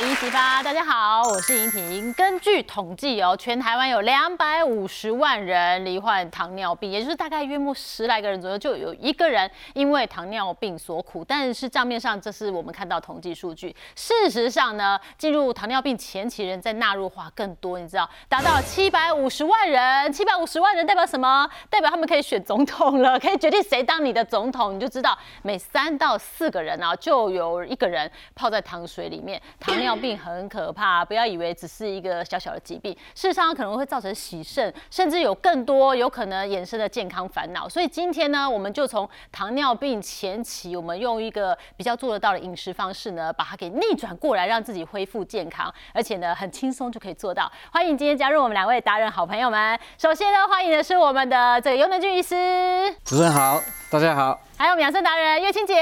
一七八，大家好，我是莹婷。根据统计哦，全台湾有两百五十万人罹患糖尿病，也就是大概约莫十来个人左右，就有一个人因为糖尿病所苦。但是账面上，这是我们看到统计数据。事实上呢，进入糖尿病前期人在纳入化更多，你知道，达到七百五十万人。七百五十万人代表什么？代表他们可以选总统了，可以决定谁当你的总统。你就知道，每三到四个人啊，就有一个人泡在糖水里面。糖尿病很可怕，不要以为只是一个小小的疾病，事实上可能会造成洗肾，甚至有更多有可能衍生的健康烦恼。所以今天呢，我们就从糖尿病前期，我们用一个比较做得到的饮食方式呢，把它给逆转过来，让自己恢复健康，而且呢，很轻松就可以做到。欢迎今天加入我们两位达人好朋友们。首先呢，欢迎的是我们的这个尤能俊医师，主持人好，大家好，还有我们养生达人岳清姐，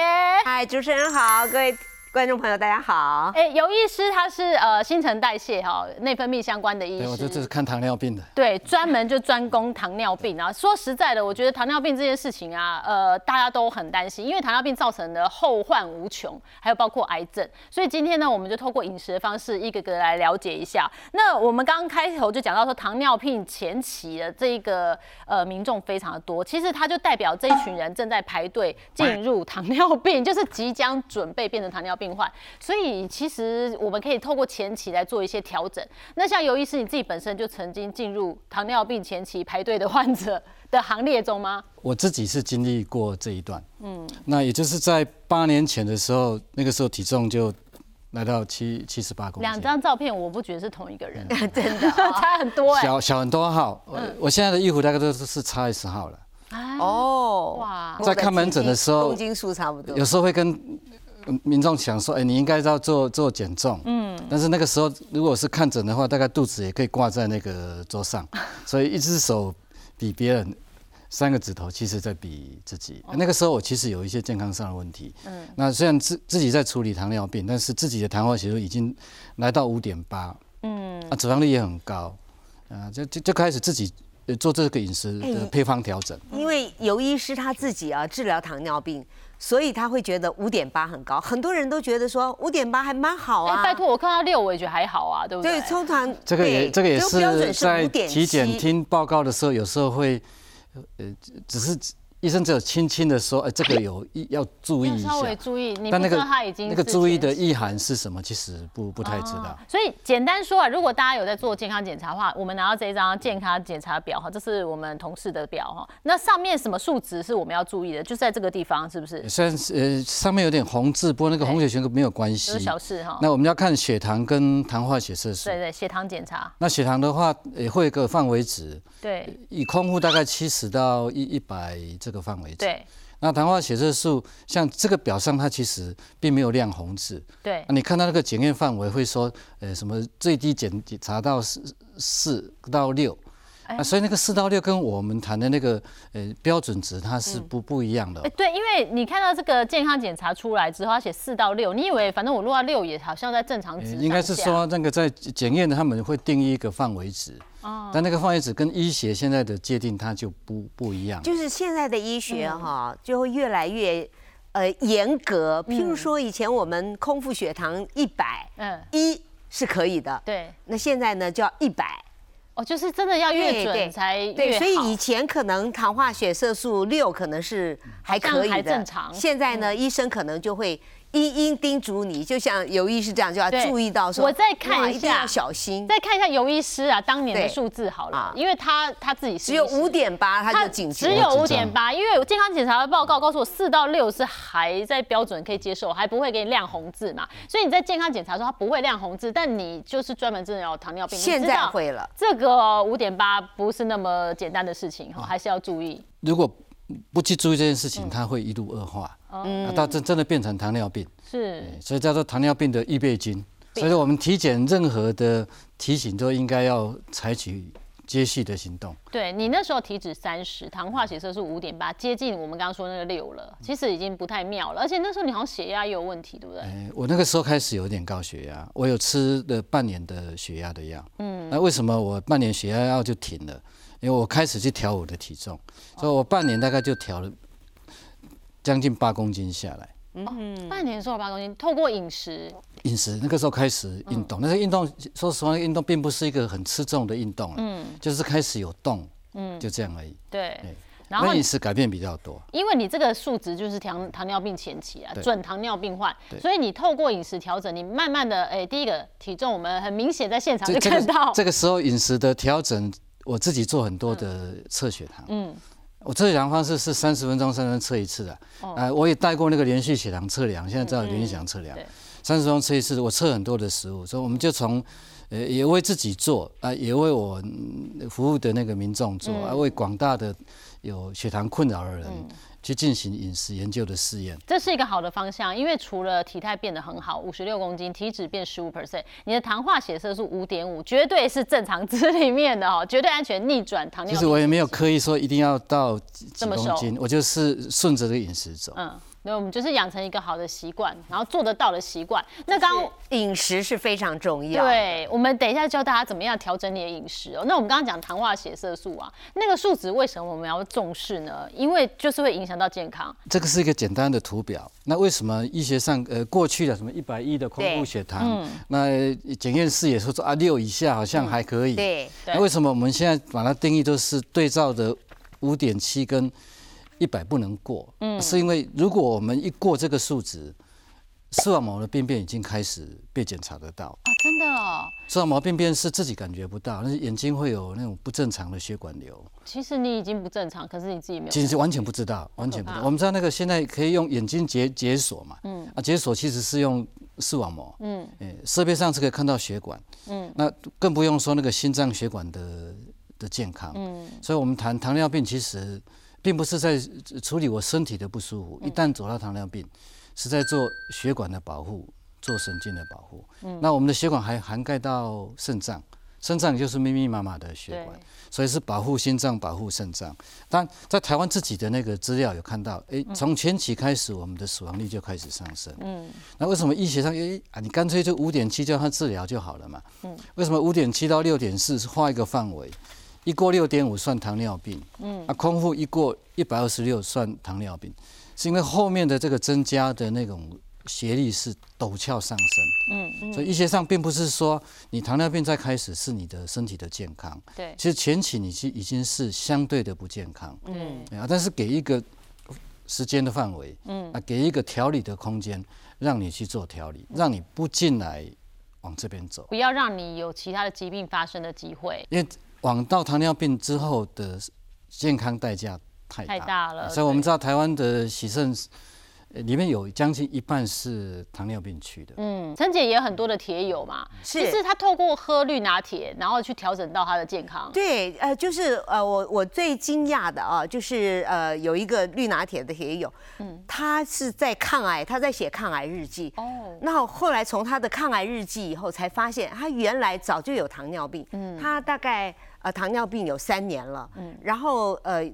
嗨，主持人好，各位。观众朋友，大家好。哎，尤医师他是呃新陈代谢哈内分泌相关的医师，我这这是看糖尿病的。对，专门就专攻糖尿病啊。说实在的，我觉得糖尿病这件事情啊，呃，大家都很担心，因为糖尿病造成的后患无穷，还有包括癌症。所以今天呢，我们就透过饮食的方式，一个个来了解一下。那我们刚刚开头就讲到说，糖尿病前期的这一个呃民众非常的多，其实它就代表这一群人正在排队进入糖尿病，就是即将准备变成糖尿病。病患，所以其实我们可以透过前期来做一些调整。那像尤医师，你自己本身就曾经进入糖尿病前期排队的患者的行列中吗？我自己是经历过这一段，嗯，那也就是在八年前的时候，那个时候体重就来到七七十八公斤。两张照片，我不觉得是同一个人，真的差很多哎，小小很多号。我现在的衣服大概都是是差二十号了。哦，哇，在看门诊的时候，公斤数差不多，有时候会跟。民众想说，哎，你应该要做做减重，嗯，但是那个时候如果是看诊的话，大概肚子也可以挂在那个桌上，所以一只手比别人，三个指头其实在比自己。那个时候我其实有一些健康上的问题，嗯，那虽然自自己在处理糖尿病，但是自己的糖化血素已经来到五点八，嗯，啊，脂肪率也很高，啊，就就就开始自己做这个饮食的配方调整。因为尤医师他自己啊治疗糖尿病。所以他会觉得五点八很高，很多人都觉得说五点八还蛮好啊。拜托，我看到六我也觉得还好啊，对不对？对，通常这个也这个也是在体检听报告的时候，有时候会，呃，只是。医生只有轻轻的说，哎，这个有要注意一下，稍微注意。但那个他已经那个注意的意涵是什么？其实不不太知道。所以简单说啊，如果大家有在做健康检查的话，我们拿到这一张健康检查表哈，这是我们同事的表哈。那上面什么数值是我们要注意的？就在这个地方，是不是？虽然呃上面有点红字，不过那个红血球没有关系，有小事哈。那我们要看血糖跟糖化血色素。对对，血糖检查。那血糖的话也会有个范围值。对。以空腹大概七十到一一百这个范围值。对。那糖化血色素像这个表上，它其实并没有亮红字。对，你看到那个检验范围会说，呃，什么最低检查到四四到六。啊，所以那个四到六跟我们谈的那个呃标准值，它是不不一样的。哎，对，因为你看到这个健康检查出来之后，它写四到六，你以为反正我录到六也好像在正常值。应该是说那个在检验的他们会定义一个范围值。哦。但那个范围值跟医学现在的界定它就不不一样。就是现在的医学哈，就会越来越呃严格。譬如说以前我们空腹血糖一百，嗯，一是可以的。对。那现在呢叫一百。哦，就是真的要越准才越对，所以以前可能糖化血色素六可能是还可以的，正常。现在呢，医生可能就会。一一叮嘱你，就像尤医师这样，就要注意到说，我再看一下，要小心。再看一下尤医师啊，当年的数字好了，因为他他自己只有五点八，他就警只有五点八，因为健康检查的报告告诉我四到六是还在标准可以接受，还不会给你亮红字嘛。所以你在健康检查时候，它不会亮红字，但你就是专门治疗糖尿病，现在会了。这个五点八不是那么简单的事情哈，还是要注意。如果不去注意这件事情，它会一路恶化，嗯，到真真的变成糖尿病。是，所以叫做糖尿病的预备军。所以说我们体检任何的提醒都应该要采取接续的行动。对你那时候体脂三十，糖化血色素五点八，接近我们刚刚说那个六了，其实已经不太妙了。而且那时候你好像血压也有问题，对不对？哎，我那个时候开始有点高血压，我有吃了半年的血压的药。嗯，那为什么我半年血压药就停了？因为我开始去调我的体重，所以我半年大概就调了将近八公斤下来。嗯，半年瘦了八公斤，透过饮食，饮食那个时候开始运动，那个运动说实话，运动并不是一个很吃重的运动了，嗯，就是开始有动，嗯，就这样而已。对，然后饮食改变比较多，因为你这个数值就是糖糖尿病前期啊，准糖尿病患，所以你透过饮食调整，你慢慢的，哎，第一个体重我们很明显在现场就看到，这个时候饮食的调整，我自己做很多的测血糖，嗯。我测血糖方式是三十分钟三分钟测一次的，呃，我也带过那个连续血糖测量，现在知道连续血糖测量，三十分钟测一次，我测很多的食物，所以我们就从，呃，也为自己做啊，也为我服务的那个民众做，啊，为广大的有血糖困扰的人。去进行饮食研究的试验，这是一个好的方向，因为除了体态变得很好，五十六公斤，体脂变十五 percent，你的糖化血色素五点五，绝对是正常值里面的哦，绝对安全，逆转糖尿病。其实我也没有刻意说一定要到几公斤，我就是顺着这个饮食走。嗯。那我们就是养成一个好的习惯，然后做得到的习惯。那刚饮食是非常重要。对，我们等一下教大家怎么样调整你的饮食哦。那我们刚刚讲糖化血色素啊，那个数值为什么我们要重视呢？因为就是会影响到健康。这个是一个简单的图表。那为什么医学上呃过去的什么一百一的空腹血糖，那检验室也说说啊六以下好像还可以。对。那为什么我们现在把它定义都是对照的五点七跟？一百不能过，嗯，是因为如果我们一过这个数值，视网膜的病变已经开始被检查得到啊，真的哦。视网膜病变是自己感觉不到，但是眼睛会有那种不正常的血管瘤。其实你已经不正常，可是你自己没有。其实完全不知道，完全不知道。我们知道那个现在可以用眼睛解解锁嘛，嗯，啊，解锁其实是用视网膜，嗯，哎，设备上是可以看到血管，嗯，那更不用说那个心脏血管的的健康，嗯，所以我们谈糖尿病其实。并不是在处理我身体的不舒服，一旦走到糖尿病，是在做血管的保护，做神经的保护。嗯，那我们的血管还涵盖到肾脏，肾脏就是密密麻麻的血管，所以是保护心脏、保护肾脏。但在台湾自己的那个资料有看到，哎，从前期开始，我们的死亡率就开始上升。嗯，那为什么医学上，哎啊，你干脆就五点七叫他治疗就好了嘛？嗯，为什么五点七到六点四是画一个范围？一过六点五算糖尿病，嗯，啊，空腹一过一百二十六算糖尿病，是因为后面的这个增加的那种斜率是陡峭上升，嗯，嗯。所以医学上并不是说你糖尿病在开始是你的身体的健康，对，其实前期你是已经是相对的不健康，嗯，啊，但是给一个时间的范围，嗯，啊，给一个调理的空间，让你去做调理，让你不进来往这边走，不要让你有其他的疾病发生的机会，因为。往到糖尿病之后的健康代价太大了，所以我们知道台湾的喜肾。里面有将近一半是糖尿病区的。嗯，陈姐也很多的铁友嘛，是，是她透过喝绿拿铁，然后去调整到她的健康。对，呃，就是呃，我我最惊讶的啊，就是呃，有一个绿拿铁的铁友，嗯，他是在抗癌，他在写抗癌日记。哦。那后来从他的抗癌日记以后，才发现他原来早就有糖尿病。嗯。他大概呃糖尿病有三年了。嗯。然后呃。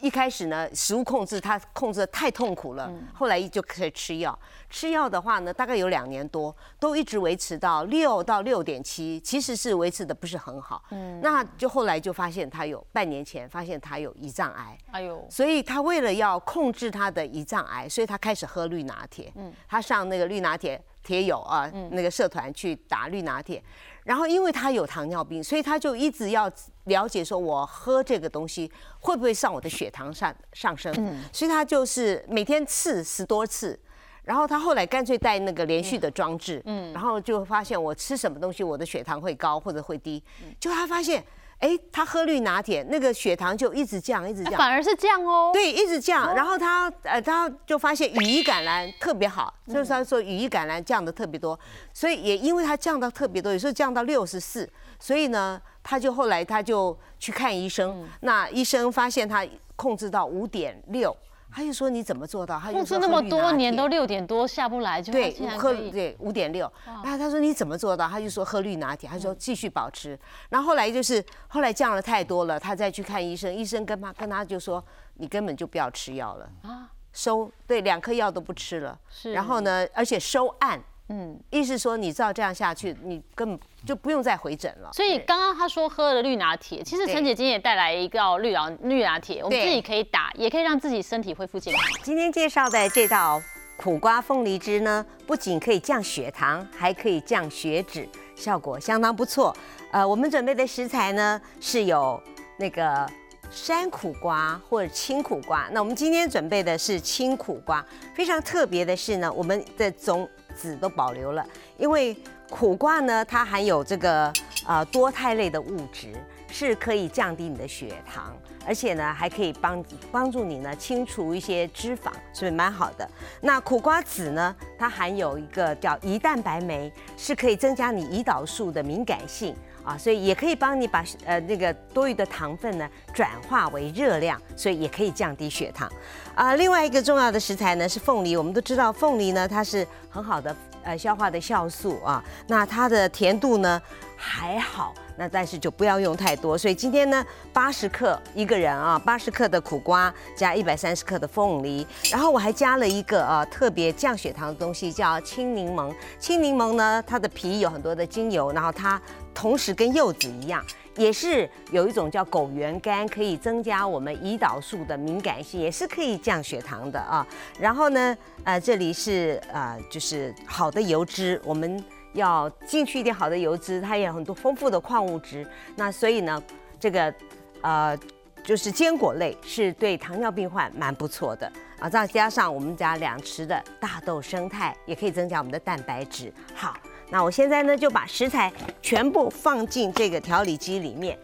一开始呢，食物控制他控制的太痛苦了，后来就可以吃药。吃药的话呢，大概有两年多，都一直维持到六到六点七，其实是维持的不是很好。嗯，那就后来就发现他有半年前发现他有胰脏癌。哎呦，所以他为了要控制他的胰脏癌，所以他开始喝绿拿铁。嗯，他上那个绿拿铁铁友啊，那个社团去打绿拿铁。然后，因为他有糖尿病，所以他就一直要了解说，我喝这个东西会不会上我的血糖上上升？嗯，所以他就是每天刺十多次，然后他后来干脆带那个连续的装置，嗯，然后就发现我吃什么东西，我的血糖会高或者会低，就他发现。哎，他喝绿拿铁，那个血糖就一直降，一直降，反而是降哦。对，一直降。然后他呃，他就发现羽衣甘蓝特别好，就是他说羽衣甘蓝降的特别多，所以也因为他降到特别多，有时候降到六十四，所以呢，他就后来他就去看医生，那医生发现他控制到五点六。他就说你怎么做到？他就说那么多年都六点多下不来，就对喝对五点六。然后他说你怎么做到？他就说喝绿拿铁。他说继续保持。然后后来就是后来降了太多了，他再去看医生，医生跟他跟他就说你根本就不要吃药了啊，收对两颗药都不吃了。是。然后呢，而且收案。嗯，意思说你照这样下去，你根本就不用再回诊了。所以刚刚他说喝了绿拿铁，其实陈姐今天也带来一个绿拿绿拿铁，我们自己可以打，也可以让自己身体恢复健康。今天介绍的这道苦瓜凤梨汁呢，不仅可以降血糖，还可以降血脂，效果相当不错。呃，我们准备的食材呢是有那个山苦瓜或者青苦瓜。那我们今天准备的是青苦瓜，非常特别的是呢，我们的种籽都保留了，因为苦瓜呢它含有这个呃多肽类的物质。是可以降低你的血糖，而且呢，还可以帮帮助你呢清除一些脂肪，所以蛮好的？那苦瓜籽呢，它含有一个叫胰蛋白酶，是可以增加你胰岛素的敏感性啊，所以也可以帮你把呃那个多余的糖分呢转化为热量，所以也可以降低血糖啊。另外一个重要的食材呢是凤梨，我们都知道凤梨呢它是很好的呃消化的酵素啊，那它的甜度呢还好。那但是就不要用太多，所以今天呢，八十克一个人啊，八十克的苦瓜加一百三十克的凤梨，然后我还加了一个啊特别降血糖的东西，叫青柠檬。青柠檬呢，它的皮有很多的精油，然后它同时跟柚子一样，也是有一种叫枸橼苷，可以增加我们胰岛素的敏感性，也是可以降血糖的啊。然后呢，呃，这里是呃就是好的油脂，我们。要进去一点好的油脂，它也有很多丰富的矿物质。那所以呢，这个呃就是坚果类是对糖尿病患蛮不错的啊。再加上我们家两匙的大豆生态，也可以增加我们的蛋白质。好，那我现在呢就把食材全部放进这个调理机里面。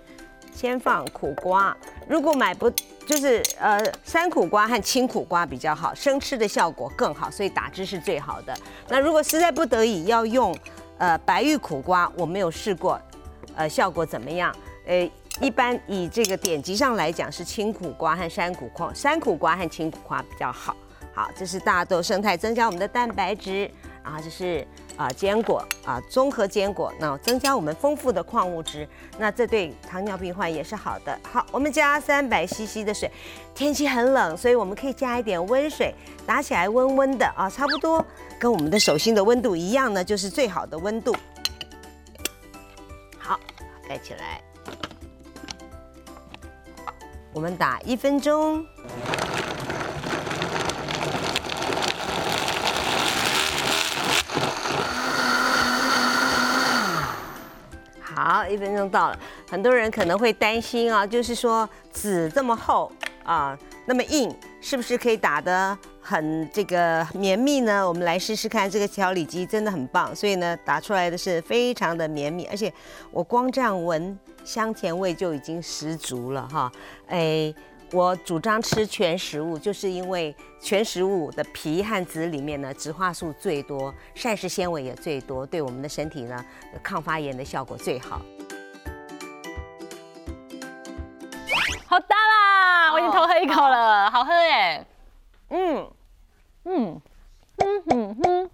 先放苦瓜，如果买不就是呃山苦瓜和青苦瓜比较好，生吃的效果更好，所以打汁是最好的。那如果实在不得已要用呃白玉苦瓜，我没有试过，呃效果怎么样？呃一般以这个典籍上来讲是青苦瓜和山苦瓜，山苦瓜和青苦瓜比较好。好，这是大豆生态，增加我们的蛋白质。然后这是啊坚果啊综合坚果，那增加我们丰富的矿物质，那这对糖尿病患也是好的。好，我们加三百 CC 的水，天气很冷，所以我们可以加一点温水，打起来温温的啊，差不多跟我们的手心的温度一样呢，就是最好的温度。好，盖起来，我们打一分钟。好，一分钟到了。很多人可能会担心啊，就是说纸这么厚啊，那么硬，是不是可以打得很这个绵密呢？我们来试试看，这个调理机真的很棒，所以呢，打出来的是非常的绵密，而且我光这样闻，香甜味就已经十足了哈。哎。我主张吃全食物，就是因为全食物的皮和籽里面呢，植化素最多，膳食纤维也最多，对我们的身体呢，抗发炎的效果最好。好大啦！我已经偷喝一口了，好喝耶。嗯嗯嗯嗯哼，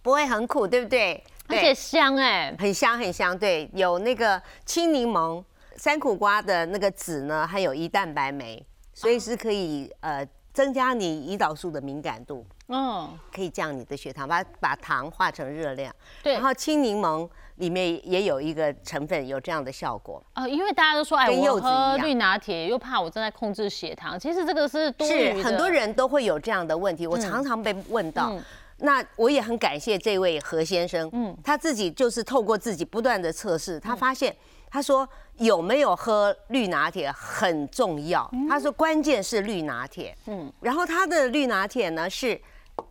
不会很苦，对不对？而且香哎，很香很香。对，有那个青柠檬。山苦瓜的那个籽呢，含有胰蛋白酶，所以是可以呃增加你胰岛素的敏感度，嗯，可以降你的血糖，把把糖化成热量。对，然后青柠檬里面也有一个成分有这样的效果。呃，因为大家都说，哎，我喝绿拿铁又怕我正在控制血糖，其实这个是多余是很多人都会有这样的问题，我常常被问到。那我也很感谢这位何先生，嗯，他自己就是透过自己不断的测试，他发现。他说有没有喝绿拿铁很重要。他说关键是绿拿铁。嗯，然后他的绿拿铁呢是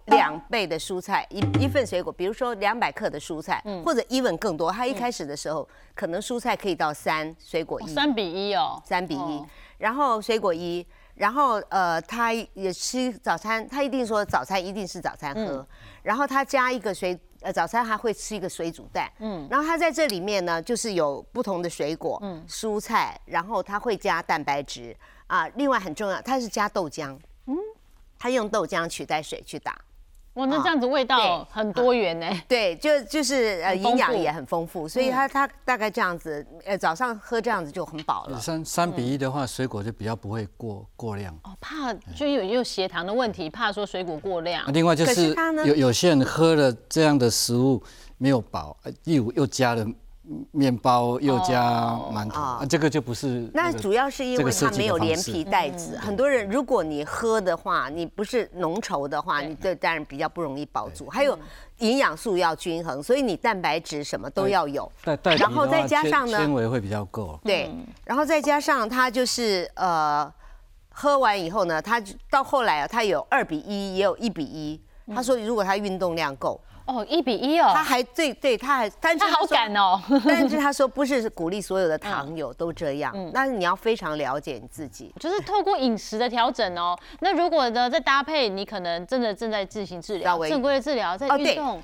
两倍的蔬菜，一一份水果，比如说两百克的蔬菜，或者 even 更多。他一开始的时候可能蔬菜可以到三，水果一，三比一哦，三比一。然后水果一，然后呃他也吃早餐，他一定说早餐一定是早餐喝，然后他加一个水。呃，早餐还会吃一个水煮蛋，嗯，然后他在这里面呢，就是有不同的水果、嗯，蔬菜，然后他会加蛋白质。啊，另外很重要，它是加豆浆，嗯，他用豆浆取代水去打。哇，那这样子味道很多元呢。对，就就是呃营养也很丰富，所以它它大概这样子，呃早上喝这样子就很饱了。三三比一的话，水果就比较不会过过量。哦，怕就有有血糖的问题，怕说水果过量。另外就是有有些人喝了这样的食物没有饱，又又加了面包又加哦馒头，哦啊这个就不是那个主要是因为它没有连皮带子，很多人如果你喝的话，你不是浓稠的话，你这当然比较不容易饱足。还有营养素要均衡，所以你蛋白质什么都要有。带带皮然后再加上呢纤维会比较够。对，然后再加上它就是呃，喝完以后呢，他就到后来啊，他有二比一，也有一比一。他说如果他运动量够，哦，一比一哦他，还对对，他还但是他好敢哦。但是他说不是鼓励所有的糖友都这样，但是你要非常了解你自己。就是透过饮食的调整哦。那如果呢，再搭配你可能真的正在进行治疗，正规的治疗，在运动，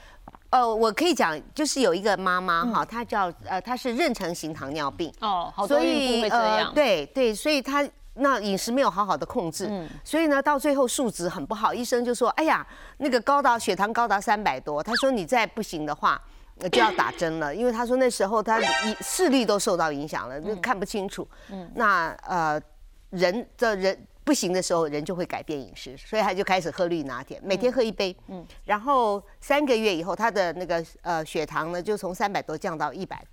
呃，我可以讲，就是有一个妈妈嗯哈，她叫呃，她是妊娠型糖尿病，哦，好多孕妇会这样。呃对对，所以她那饮食没有好好的控制，嗯所以呢，到最后数值很不好，医生就说，哎呀，那个高达血糖高达三百多，他说你再不行的话。呃就要打针了，因为他说那时候他一视力都受到影响了，看不清楚。那呃，人的人不行的时候，人就会改变饮食，所以他就开始喝绿拿铁，每天喝一杯。嗯，然后三个月以后，他的那个呃血糖呢，就从三百多降到一百。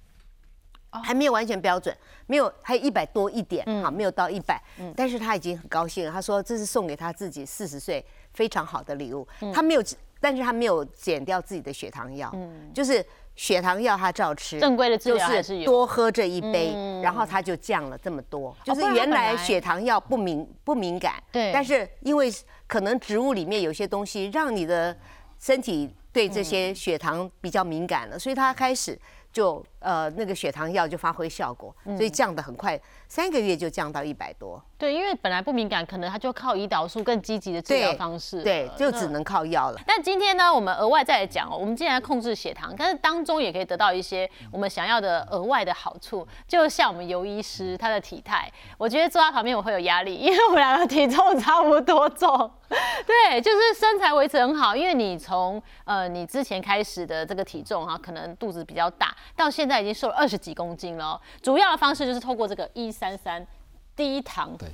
还没有完全标准，没有还有一百多一点，哈，没有到一百，但是他已经很高兴了。他说这是送给他自己四十岁非常好的礼物。他没有，但是他没有减掉自己的血糖药，就是血糖药他照吃，正规的治就疗还是有多喝这一杯，然后他就降了这么多。就是原来血糖药不敏不敏感，对但是因为可能植物里面有些东西让你的身体对这些血糖比较敏感了，所以他开始就呃那个血糖药就发挥效果，所以降得很快，三个月就降到一百多。对，因为本来不敏感，可能他就靠胰岛素更积极的治疗方式了。对，就只能靠药了。但今天呢，我们额外再来讲哦，我们既然控制血糖，但是当中也可以得到一些我们想要的额外的好处，就像我们尤医师他的体态，我觉得坐在旁边我会有压力，因为我们两个体重差不多重，对，就是身材维持很好，因为你从呃你之前开始的这个体重哈，可能肚子比较大，到现在已经瘦了二十几公斤了哦，主要的方式就是透过这个一三三低糖对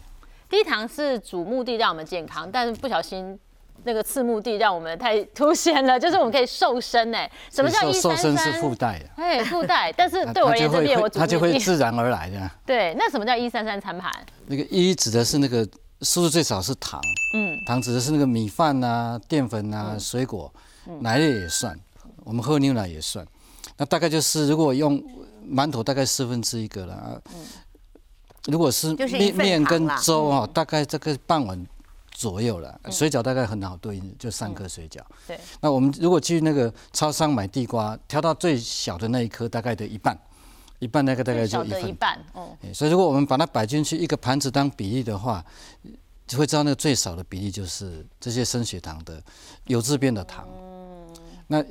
低糖是主目的让我们健康，但是不小心那个次目的让我们太凸显了，就是我们可以瘦身哎。什么叫瘦一三瘦身是？附带的，哎，附带，但是它对我而言这边我会它就。会自然而来的。对，那什么叫一三三餐盘？那个一指的是那个数字最少是糖，嗯，糖指的是那个米饭啊、淀粉啊、水果，嗯奶类也算，我们喝牛奶也算。那大概就是如果用馒头大概四分之一个了啊，如果是面面跟粥哦，大概这个半碗左右了。水饺大概很好对应，就三颗水饺。对，那我们如果去那个超商买地瓜，挑到最小的那一颗，大概的一半，一半那个大概就一份。一半，所以如果我们把它摆进去一个盘子当比例的话，就会知道那个最少的比例就是这些升血糖的有质变的糖。那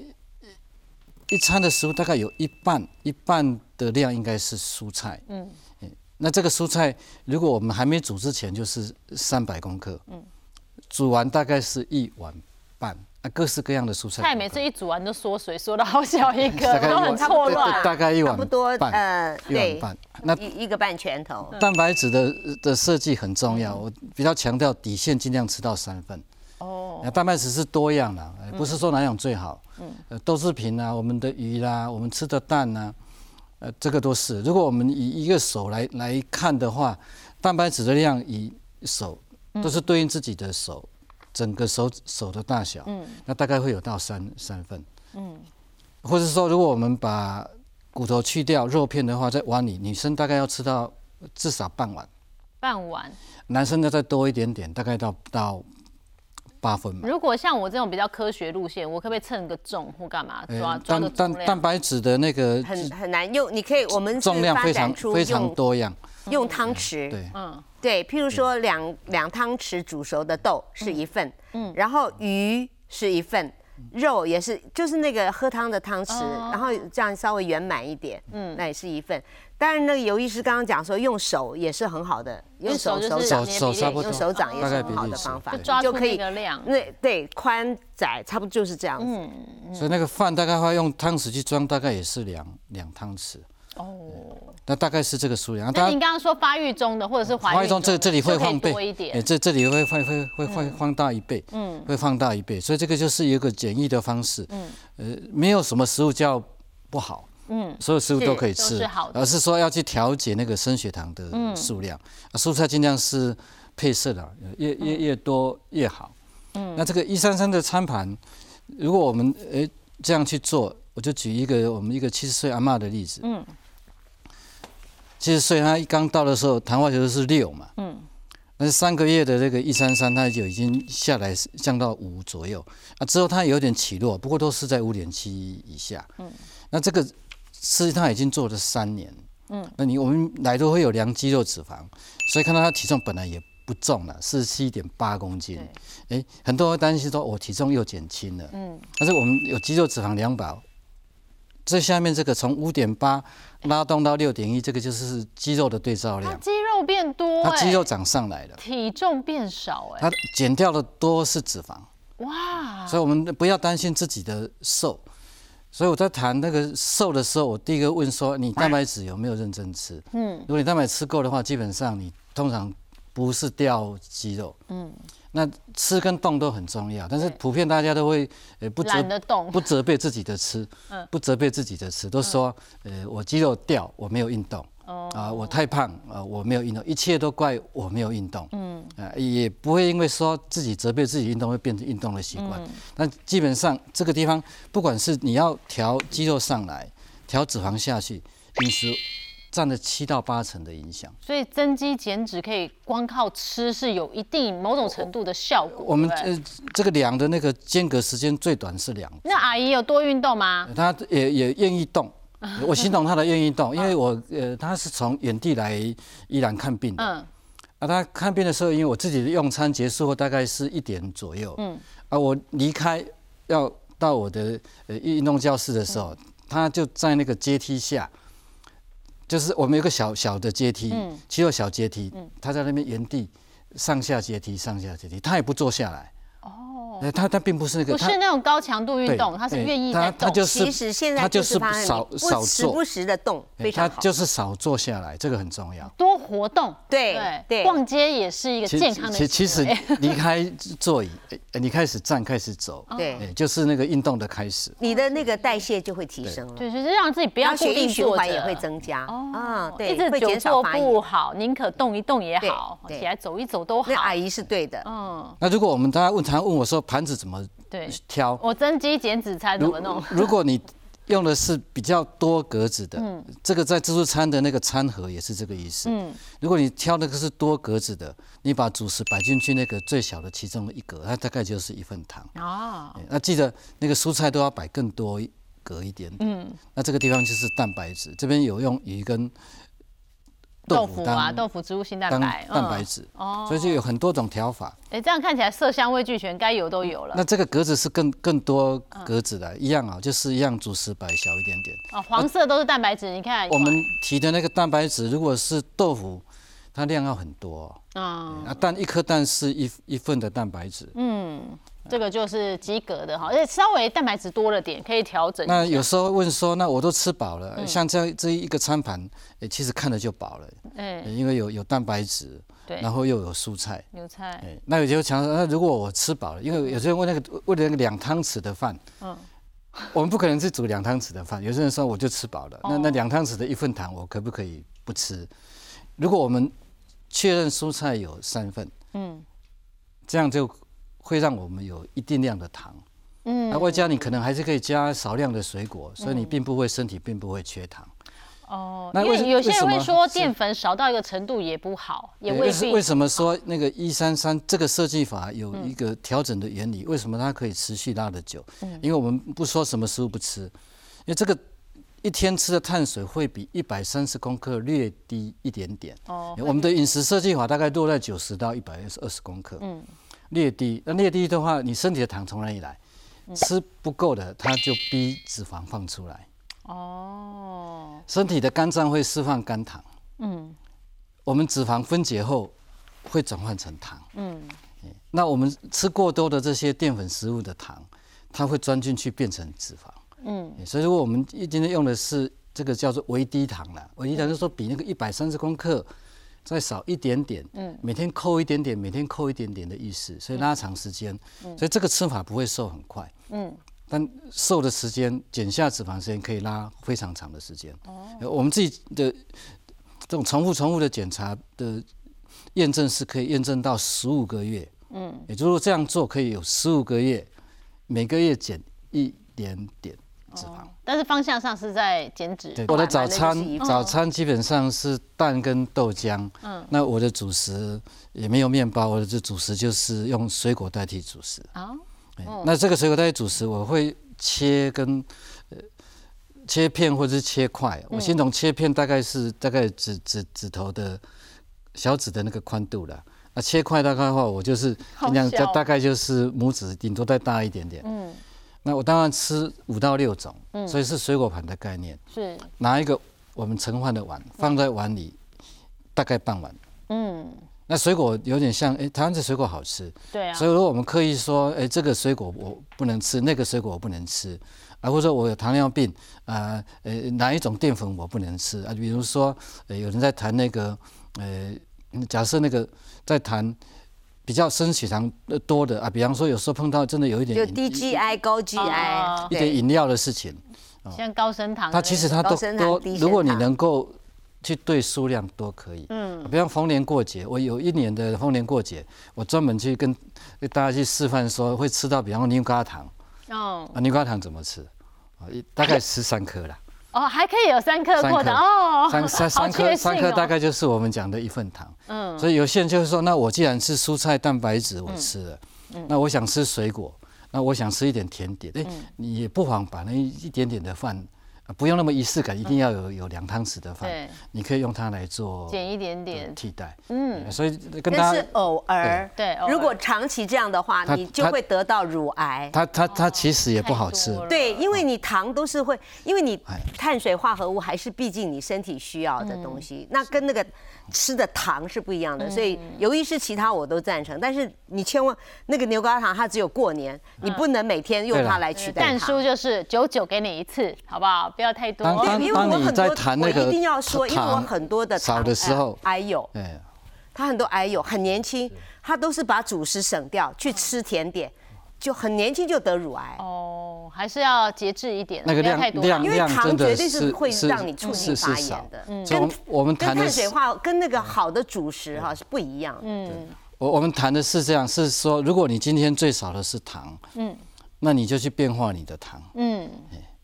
一餐的食物大概有一半一半的量应该是蔬菜。嗯。那这个蔬菜如果我们还没煮之前就是三百公克。嗯。煮完大概是一碗半。啊，各式各样的蔬菜。菜每次一煮完都缩水，缩的好小一个，都很错乱。大概一碗差不多半呃一碗对半。那一一个半拳头。嗯蛋白质的的设计很重要，我比较强调底线尽量吃到三份。哦，那蛋白质是多样的，呃不是说哪样最好。嗯，呃，豆制品啊，我们的鱼啦，我们吃的蛋呐，呃，这个都是。如果我们以一个手来来看的话，蛋白质的量以手都是对应自己的手，整个手手的大小。嗯，那大概会有到三三份。嗯，或者说，如果我们把骨头去掉肉片的话，在碗里，女生大概要吃到至少半碗，半碗。男生要再多一点点，大概到到八分嘛。如果像我这种比较科学路线，我可不可以称个重或干嘛呃抓抓个重蛋蛋蛋？白质的那个很很难用，你可以，我们是重量发非常展出非常用多样，用汤匙，对，嗯，对，譬如说两两汤匙煮熟的豆是一份，嗯，然后鱼是一份，肉也是，就是那个喝汤的汤匙，哦然后这样稍微圆满一点，嗯，那也是一份。当然，那个尤医师刚刚讲说用手也是很好的，用手用手手差不多用手掌也大概是很好比例的方法，就抓就可以个量。那对宽窄差不多就是这样子。嗯所以那个饭大概会用汤匙去装，大概也是两两汤匙，哦，那大概是这个数量。那您刚刚说发育中的或者是怀孕怀中这这里会放倍多一，哎，点，这这里会会会会会放大一倍，嗯，会放大一倍，所以这个就是一个简易的方式，嗯，呃，没有什么食物叫不好，嗯，所有食物都可以吃而是说要去调节那个升血糖的数量。啊蔬菜尽量是配色的，越越越多越好。嗯，那这个一三三的餐盘，如果我们诶这样去做，我就举一个我们一个七十岁阿嬷的例子。嗯，七十岁他一刚到的时候，糖化血色是六嘛。嗯。但是三个月的这个一三三，他就已经下来降到五左右啊。之后他有点起落，不过都是在五点七以下。嗯。那这个实际上已经做了三年。嗯。那你我们来都会有量肌肉脂肪，所以看到他体重本来也不重了，四十七点八公斤。哎，很多人会担心说，我体重又减轻了。嗯。但是我们有肌肉脂肪量表，这下面这个从五点八拉动到六点一，这个就是肌肉的对照量。肌肉变多，它肌肉长上来了，体重变少，哎，它减掉的多是脂肪。哇！所以我们不要担心自己的瘦。所以我在谈那个瘦的时候，我第一个问说，你蛋白质有没有认真吃？嗯，如果你蛋白吃够的话，基本上你通常不是掉肌肉。嗯。那吃跟动都很重要，但是普遍大家都会呃不责不责备自己的吃，不责备自己的吃，都说呃我肌肉掉，我没有运动，啊我太胖啊我没有运动，一切都怪我没有运动，嗯。啊也不会因为说自己责备自己运动会变成运动的习惯，但基本上这个地方不管是你要调肌肉上来，调脂肪下去，饮食。占了七到八成的影响，所以增肌减脂可以光靠吃是有一定某种程度的效果。我们呃这个量的那个间隔时间最短是两。那阿姨有多运动吗？她也也愿意动，我形容她的愿意动，因为我呃她是从远地来依然看病的。嗯。啊，她看病的时候，因为我自己的用餐结束后大概是一点左右。嗯。啊，我离开要到我的呃运动教室的时候，她就在那个阶梯下。就是我们有个小小的阶梯，只有小阶梯，他在那边原地上下阶梯，上下阶梯，他也不坐下来。他他并不是那个，不是那种高强度运动，他是愿意在动。其实现在就是少少时，不时的动，非常好。他就是少坐下来，这个很重要。多活动，对对，逛街也是一个健康的。其其实 离开座椅，你开始站，开始走，对，就是那个运动的开始。你的那个代谢就会提升了，对，就是让自己不要固定循环也会增加。哦，对，一直久坐不好，宁可动一动也好，起来走一走都好。那阿姨是对的，嗯。那如果我们大家问他问我说盘子怎么？对，挑我增肌减脂餐怎么弄？如果你用的是比较多格子的，嗯，这个在自助餐的那个餐盒也是这个意思。嗯，如果你挑那个是多格子的，你把主食摆进去那个最小的其中的一格，它大概就是一份糖。哦，那记得那个蔬菜都要摆更多格一点。嗯，那这个地方就是蛋白质，这边有用鱼跟。豆腐啊，豆腐植物性蛋白，蛋白质，哦，所以就有很多种调法。哎，这样看起来色香味俱全，该有都有了。那这个格子是更更多格子的，一样啊，就是一样主食摆小一点点。哦，黄色都是蛋白质，你看。我们提的那个蛋白质，如果是豆腐，它量要很多。啊，蛋一颗蛋是一一份的蛋白质。嗯。这个就是及格的哈，而且稍微蛋白质多了点，可以调整。那有时候问说，那我都吃饱了，像这样这一个餐盘，哎，其实看着就饱了。哎，因为有有蛋白质，对，然后又有蔬菜，牛菜。哎，那有些人强调，那如果我吃饱了，因为有些人问那个为了那个两汤匙的饭，嗯，我们不可能是煮两汤匙的饭。有些人说我就吃饱了，那那两汤匙的一份糖，我可不可以不吃？如果我们确认蔬菜有三份，嗯，这样就。会让我们有一定量的糖，嗯，那外加你可能还是可以加少量的水果，所以你并不会身体并不会缺糖。哦，因为有些人会说淀粉少到一个程度也不好，也未必。为什么说那个一三三这个设计法有一个调整的原理？为什么它可以持续拉的久？嗯，因为我们不说什么食物不吃，因为这个一天吃的碳水会比一百三十公克略低一点点。哦，我们的饮食设计法大概落在九十到一百二十公克。嗯。略低，那略低的话，你身体的糖从哪里来？吃不够的，它就逼脂肪放出来。哦，身体的肝脏会释放肝糖。嗯，我们脂肪分解后会转换成糖。嗯，那我们吃过多的这些淀粉食物的糖，它会钻进去变成脂肪。嗯，所以如果我们今天用的是这个叫做微低糖了，微低糖就是说比那个一百三十公克。再少一点点，嗯，每天扣一点点，每天扣一点点的意思，所以拉长时间，所以这个吃法不会瘦很快，嗯，但瘦的时间、减下脂肪时间可以拉非常长的时间。哦，我们自己的这种重复、重复的检查的验证是可以验证到十五个月。嗯，也就是说这样做可以有十五个月，每个月减一点点脂肪。但是方向上是在减脂。对，我的早餐早餐基本上是蛋跟豆浆。嗯，那我的主食也没有面包，我的这主食就是用水果代替主食。啊，那这个水果代替主食，我会切跟呃切片或者是切块。我先从切片，大概是大概指指指头的小指的那个宽度了。那切块大概的话，我就是尽量大大概就是拇指顶多再大一点点。嗯，那我当然吃五到六种，所以是水果盘的概念。是拿一个我们盛饭的碗放在碗里，大概半碗。嗯，那水果有点像，哎，台湾这水果好吃。对啊。所以如果我们刻意说，哎，这个水果我不能吃，那个水果我不能吃，啊，或者说我有糖尿病，啊，呃，哪一种淀粉我不能吃啊？比如说，呃，有人在谈那个，呃。假设那个在谈比较升血糖多的啊，比方说有时候碰到真的有一点就低 GI 高 GI 一点饮料的事情，像高升糖，它其实它都都，如果你能够去对数量都可以。嗯，比方逢年过节，我有一年的逢年过节，我专门去跟大家去示范说会吃到，比方说牛轧糖。哦，啊，牛轧糖怎么吃？啊，大概吃三颗啦。哦，还可以有三克过的哦，三三三克三克大概就是我们讲的一份糖。嗯，所以有些人就是说，那我既然是蔬菜蛋白质我吃了，那我想吃水果，那我想吃一点甜点，哎，你也不妨把那一点点的饭。不用那么仪式感，一定要有有两汤匙的饭，你可以用它来做减一点点替代。嗯，所以跟大家是偶尔，对，如果长期这样的话，你就会得到乳癌。它它它其实也不好吃，对，因为你糖都是会，因为你碳水化合物还是毕竟你身体需要的东西，那跟那个。吃的糖是不一样的，所以由于是其他我都赞成，但是你千万那个牛轧糖它只有过年，你不能每天用它来取代。蛋叔就是九九给你一次，好不好？不要太多。当因为我很多，我一定要说，因为我很多的少的时候，哎呦，他很多哎呦很年轻，他都是把主食省掉去吃甜点。就很年轻就得乳癌。哦，还是要节制一点，那个量量因为糖绝对是会让你促进发炎的，嗯，跟我们谈碳水化跟那个好的主食哈是不一样，嗯，我我们谈的是这样，是说如果你今天最少的是糖，嗯，那你就去变化你的糖，嗯，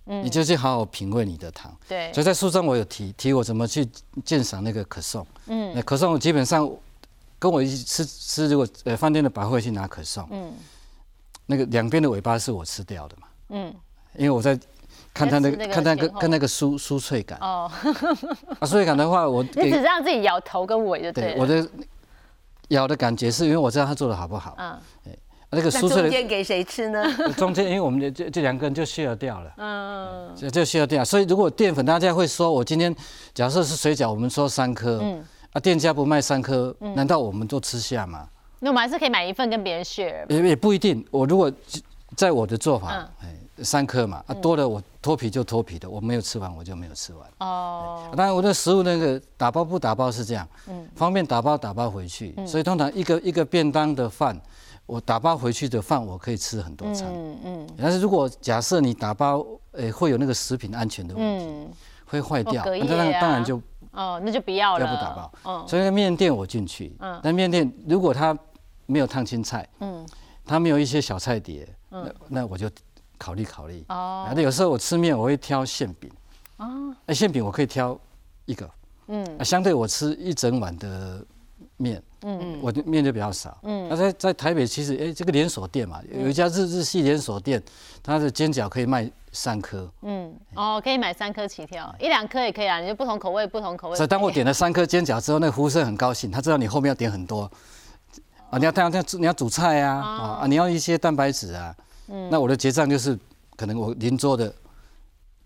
你就去好好品味你的糖，对，所以在书中我有提提我怎么去鉴赏那个可颂，嗯，那可颂基本上跟我一起吃吃，如果呃饭店的百货去拿可颂，嗯。那个两边的尾巴是我吃掉的嘛？嗯，因为我在看它那个看那个看那个酥酥脆感哦。啊，酥脆感的话，我 你只让自己咬头跟尾就对。我的咬的感觉是因为我知道它做的好不好。嗯，哎，那个酥脆的中间给谁吃呢？中间因为我们这这两个人就削掉了。嗯，就就削掉。所以如果淀粉，大家会说我今天假设是水饺，我们说三颗，嗯，啊，店家不卖三颗，难道我们都吃下吗？那我们还是可以买一份跟别人 share。也也不一定，我如果在我的做法，哎，三颗嘛，啊多的我脱皮就脱皮的，我没有吃完我就没有吃完。哦。当然我的食物那个打包不打包是这样，嗯，方便打包打包回去，所以通常一个一个便当的饭，我打包回去的饭我可以吃很多餐。嗯嗯。但是如果假设你打包，诶会有那个食品安全的问题，会坏掉，那当当然就哦那就不要了，要不打包。嗯。所以那面店我进去，嗯，但面店如果他没有烫青菜，嗯，它没有一些小菜碟，嗯，那我就考虑考虑。哦，那有时候我吃面我会挑馅饼，哦，哎，馅饼我可以挑一个，嗯，相对我吃一整碗的面，嗯。我的面就比较少，嗯，那在在台北其实，哎，这个连锁店嘛，有一家日日系连锁店，它的煎饺可以卖三颗，嗯，哦，可以买三颗起跳，一两颗也可以啊，你就不同口味不同口味。所以当我点了三颗煎饺之后，那个服务生很高兴，他知道你后面要点很多。啊，你要这样这样煮，你要煮菜啊，啊，你要一些蛋白质啊，嗯，那我的结账就是可能我邻桌的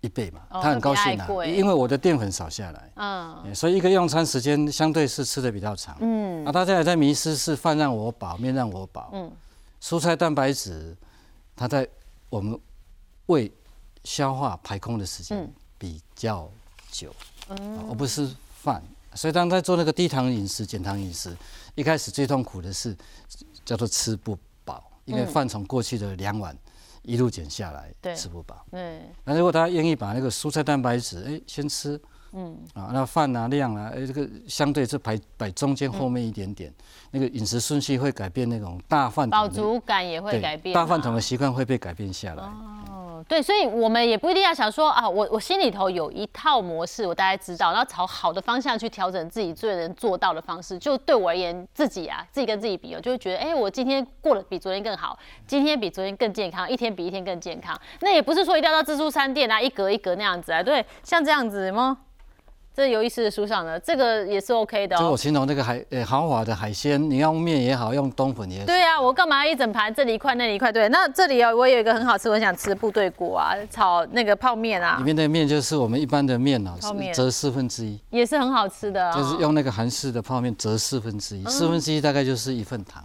一倍嘛，他很高兴啊，因为我的淀粉少下来，嗯，所以一个用餐时间相对是吃的比较长，嗯，啊，大家也在迷失是饭让我饱，面让我饱，嗯，蔬菜蛋白质它在我们胃消化排空的时间比较久，嗯，而不是饭，所以当在做那个低糖饮食、减糖饮食。一开始最痛苦的是叫做吃不饱，因为饭从过去的两碗一路减下来，对吃不饱。对，那如果他愿意把那个蔬菜蛋白质，哎，先吃，嗯，啊，那饭啊量啊，哎，这个相对是排摆中间后面一点点，那个饮食顺序会改变，那种大饭饱足感也会改变嘛。大饭桶的习惯会被改变下来。哦，对，所以我们也不一定要想说啊，我我心里头有一套模式，我大概知道，然后朝好的方向去调整自己最能做到的方式。就对我而言，自己啊，自己跟自己比，我就会觉得，哎，我今天过得比昨天更好，今天比昨天更健康，一天比一天更健康。那也不是说一定要到自助餐店啊，一格一格那样子啊，对，像这样子吗？这有意思的书上呢，这个也是 OK 的哦就我。形容那个海，呃，豪华的海鲜，你用面也好，用冬粉也好，对啊，我干嘛一整盘这里一块那里一块？对，那这里哦，我有一个很好吃，我想吃部队锅啊，炒那个泡面啊里，面的面就是我们一般的面啊泡面，折四分之一，也是很好吃的、哦。就是用那个韩式的泡面折四分之一，四分之一大概就是一份糖，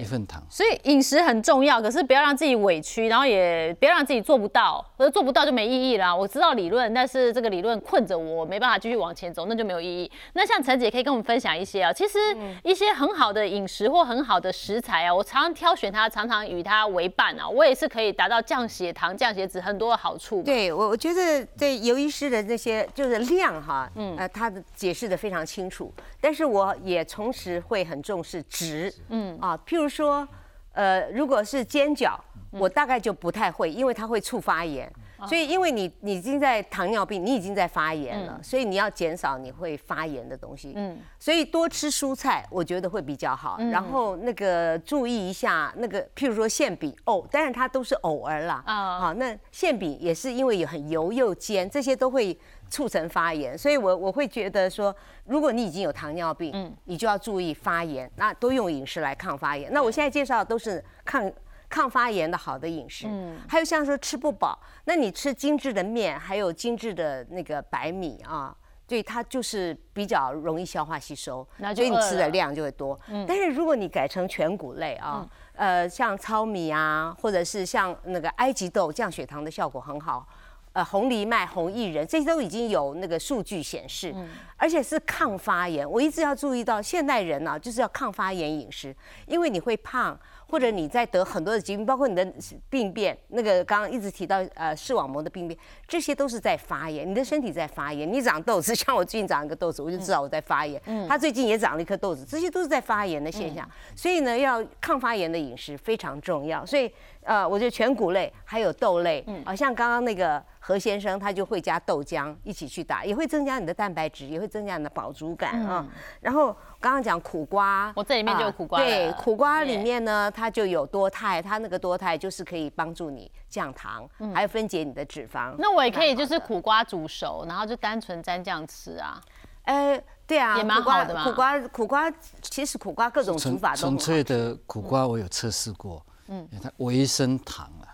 一，份糖。所以饮食很重要，可是不要让自己委屈，然后也不要让自己做不到，或者做不到就没意义啦。我知道理论，但是这个理论困着我，我没办法继续往前走，那就没有意义。那像陈姐可以跟我们分享一些啊，其实一些很好的饮食或很好的食材啊，我常常挑选它，常常与它为伴啊，我也是可以达到降血糖、降血脂很多的好处嘛。对我，我觉得对尤医师的那些就是量哈，嗯，呃，他的解释的非常清楚，但是我也同时会很重视值，嗯啊，譬如说，呃，如果是煎饺，我大概就不太会，因为它会触发炎。所以，因为你你已经在糖尿病，你已经在发炎了，所以你要减少你会发炎的东西。嗯，所以多吃蔬菜，我觉得会比较好。然后那个注意一下那个，譬如说馅饼哦，当然它都是偶尔啦。啊好，那馅饼也是因为有很油又煎，这些都会促成发炎，所以我我会觉得说，如果你已经有糖尿病，你就要注意发炎，那多用饮食来抗发炎。那我现在介绍的都是抗。抗发炎的好的饮食，还有像说吃不饱，那你吃精致的面，还有精致的那个白米啊，对它就是比较容易消化吸收，那就所以你吃的量就会多。但是如果你改成全谷类啊，呃，像糙米啊，或者是像那个埃及豆，降血糖的效果很好。呃，红藜麦、红薏仁，这些都已经有那个数据显示，而且是抗发炎。我一直要注意到，现代人呢、就是要抗发炎饮食，因为你会胖，或者你在得很多的疾病，包括你的病变，那个刚刚一直提到呃视网膜的病变，这些都是在发炎，你的身体在发炎。你长痘子，像我最近长一个痘子，我就知道我在发炎。他最近也长了一颗痘子，这些都是在发炎的现象。所以呢，要抗发炎的饮食非常重要。所以呃，我觉得全谷类还有豆类，啊，像刚刚那个何先生，他就会加豆浆一起去打，也会增加你的蛋白质，也会增加你的饱足感啊。然后刚刚讲苦瓜，我这里面就有啊苦瓜了对，苦瓜里面呢，它就有多肽，它那个多肽就是可以帮助你降糖，还有分解你的脂肪。那我也可以就是苦瓜煮熟，然后就单纯蘸酱吃啊。呃，对啊，也蛮苦瓜好的嘛苦瓜，苦瓜，其实苦瓜各种煮纯纯法都很好粹的苦瓜我有测试过，嗯，它维生糖啊，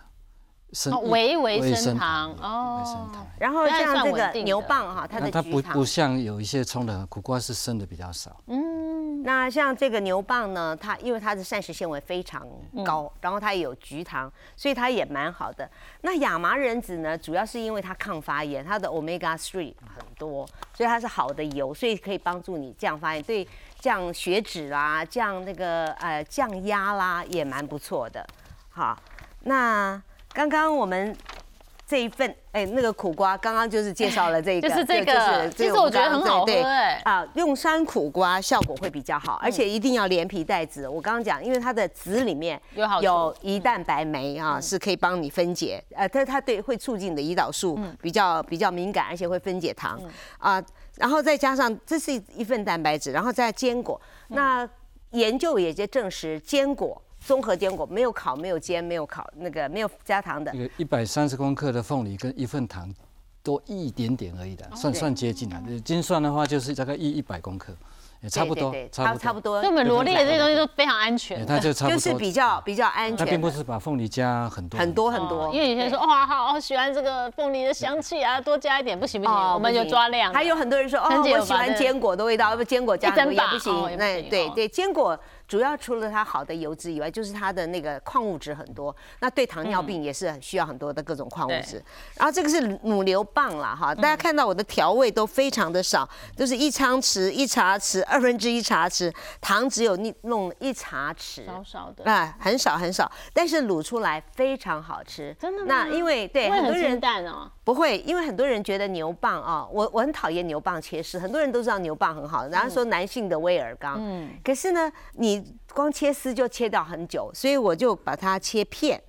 生哦微微生糖对哦微生糖。然后像这个牛蒡哈，它的它不不像有一些冲的苦瓜是生的比较少，嗯那像这个牛蒡呢，它因为它的膳食纤维非常高，然后它也有菊糖，所以它也蛮好的。那亚麻仁籽呢，主要是因为它抗发炎，它的 omega three 很多，所以它是好的油，所以可以帮助你降发炎，对降血脂啦、降那个呃降压啦也蛮不错的。好，那刚刚我们。这一份哎，那个苦瓜刚刚就是介绍了这个，就是这个就是其实个我觉得很好喝对哎啊，用山苦瓜效果会比较好，而且一定要连皮带籽。我刚刚讲，因为它的籽里面有胰蛋白酶啊，是可以帮你分解，呃，它它对会促进你的胰岛素比较比较敏感，而且会分解糖啊。然后再加上这是一份蛋白质，然后再坚果。那研究也就证实，坚果综合坚果没有烤、没有煎、没有烤那个没有加糖的。那，个一百三十公克的凤梨跟一份糖多一点点而已的，算算接近了。精算的话就是大概一一百公克，也差不多差不多。差不多。所以我们罗列的这些东西都非常安哎全。它就差不多，就是比较比较安全，它并不是把凤梨加很多。很多很多，哦因为有些人说哇，好好喜欢这个凤梨的香气啊，多加一点不行不行，我们就抓量的。还有很多人说哦，我喜欢坚果的味道，不坚果加一整很多也不把。不行哦那对对，坚果主要除了它好的油脂以外，就是它的那个矿物质很多，那对糖尿病也是很需要很多的各种矿物质。然后这个是母牛棒了哈，大家看到我的调味都非常的少，都是一汤匙、一茶匙、二分之一茶匙，糖只有弄一茶匙，少少的。啊，很少很少，但是卤出来非常好吃。真的吗？那因为对很多人淡哦，不会，因为很多人觉得牛蒡啊，我我很讨厌牛蒡切丝，很多人都知道牛蒡很好，然后说男性的威尔刚，嗯，可是呢，你光切丝就切到很久，所以我就把它切片，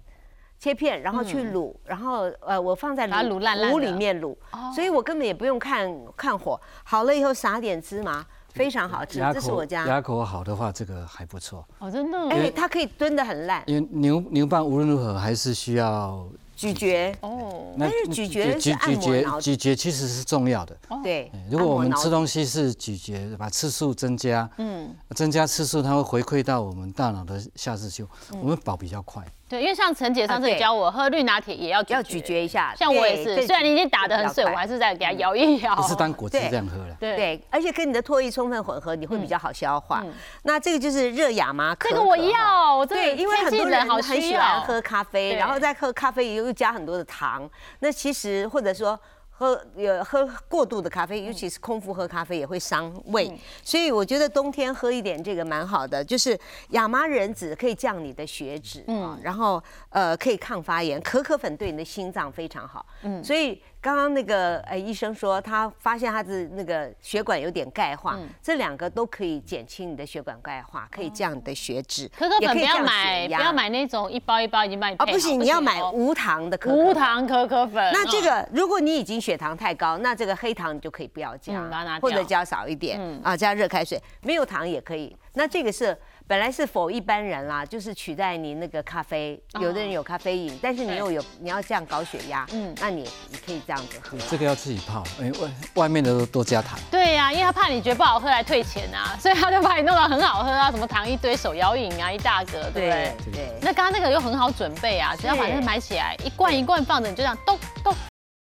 切片，然后去卤，然后呃，我放在卤卤里面卤，所以我根本也不用看看火，好了以后撒点芝麻。非常好吃，这是我家。牙口好的话，这个还不错。哦，真的。哎，它可以炖得很烂。因为牛牛蒡无论如何还是需要咀嚼。哦。但是咀嚼是按摩咀嚼其实是重要的。对。如果我们吃东西是咀嚼，把次数增加，嗯，增加次数，它会回馈到我们大脑的下视丘，我们饱比较快。对，因为像陈姐上次教我喝绿拿铁也要要咀嚼一下，像我也是，虽然你已经打得很碎，我还是在给它摇一摇。不是当果汁这样喝了。对，而且跟你的唾液充分混合，你会比较好消化。那这个就是热亚麻可这个我要，我对，因为很多人很喜欢喝咖啡，然后再喝咖啡又加很多的糖，那其实或者说。喝有喝过度的咖啡，尤其是空腹喝咖啡也会伤胃，所以我觉得冬天喝一点这个蛮好的，就是亚麻仁籽可以降你的血脂，嗯，然后呃可以抗发炎，可可粉对你的心脏非常好，嗯，所以。刚刚那个呃医生说他发现他的那个血管有点钙化，这两个都可以减轻你的血管钙化，可以降你的血脂。可可粉不要买，不要买那种一包一包已经卖。哦，不行，你要买无糖的可可。无糖可可粉。那这个如果你已经血糖太高，那这个黑糖你就可以不要加，或者加少一点啊，加热开水，没有糖也可以。那这个是。本来是否一般人啦，就是取代你那个咖啡。有的人有咖啡瘾，但是你又有你要这样高血压，嗯，那你你可以这样子喝。这个要自己泡，哎，外外面的都多加糖。对呀，因为他怕你觉得不好喝来退钱啊，所以他就把你弄得很好喝啊，什么糖一堆，手摇饮啊一大格，对不对？对。那刚刚那个又很好准备啊，只要把那个买起来，一罐一罐放着，你就这样咚咚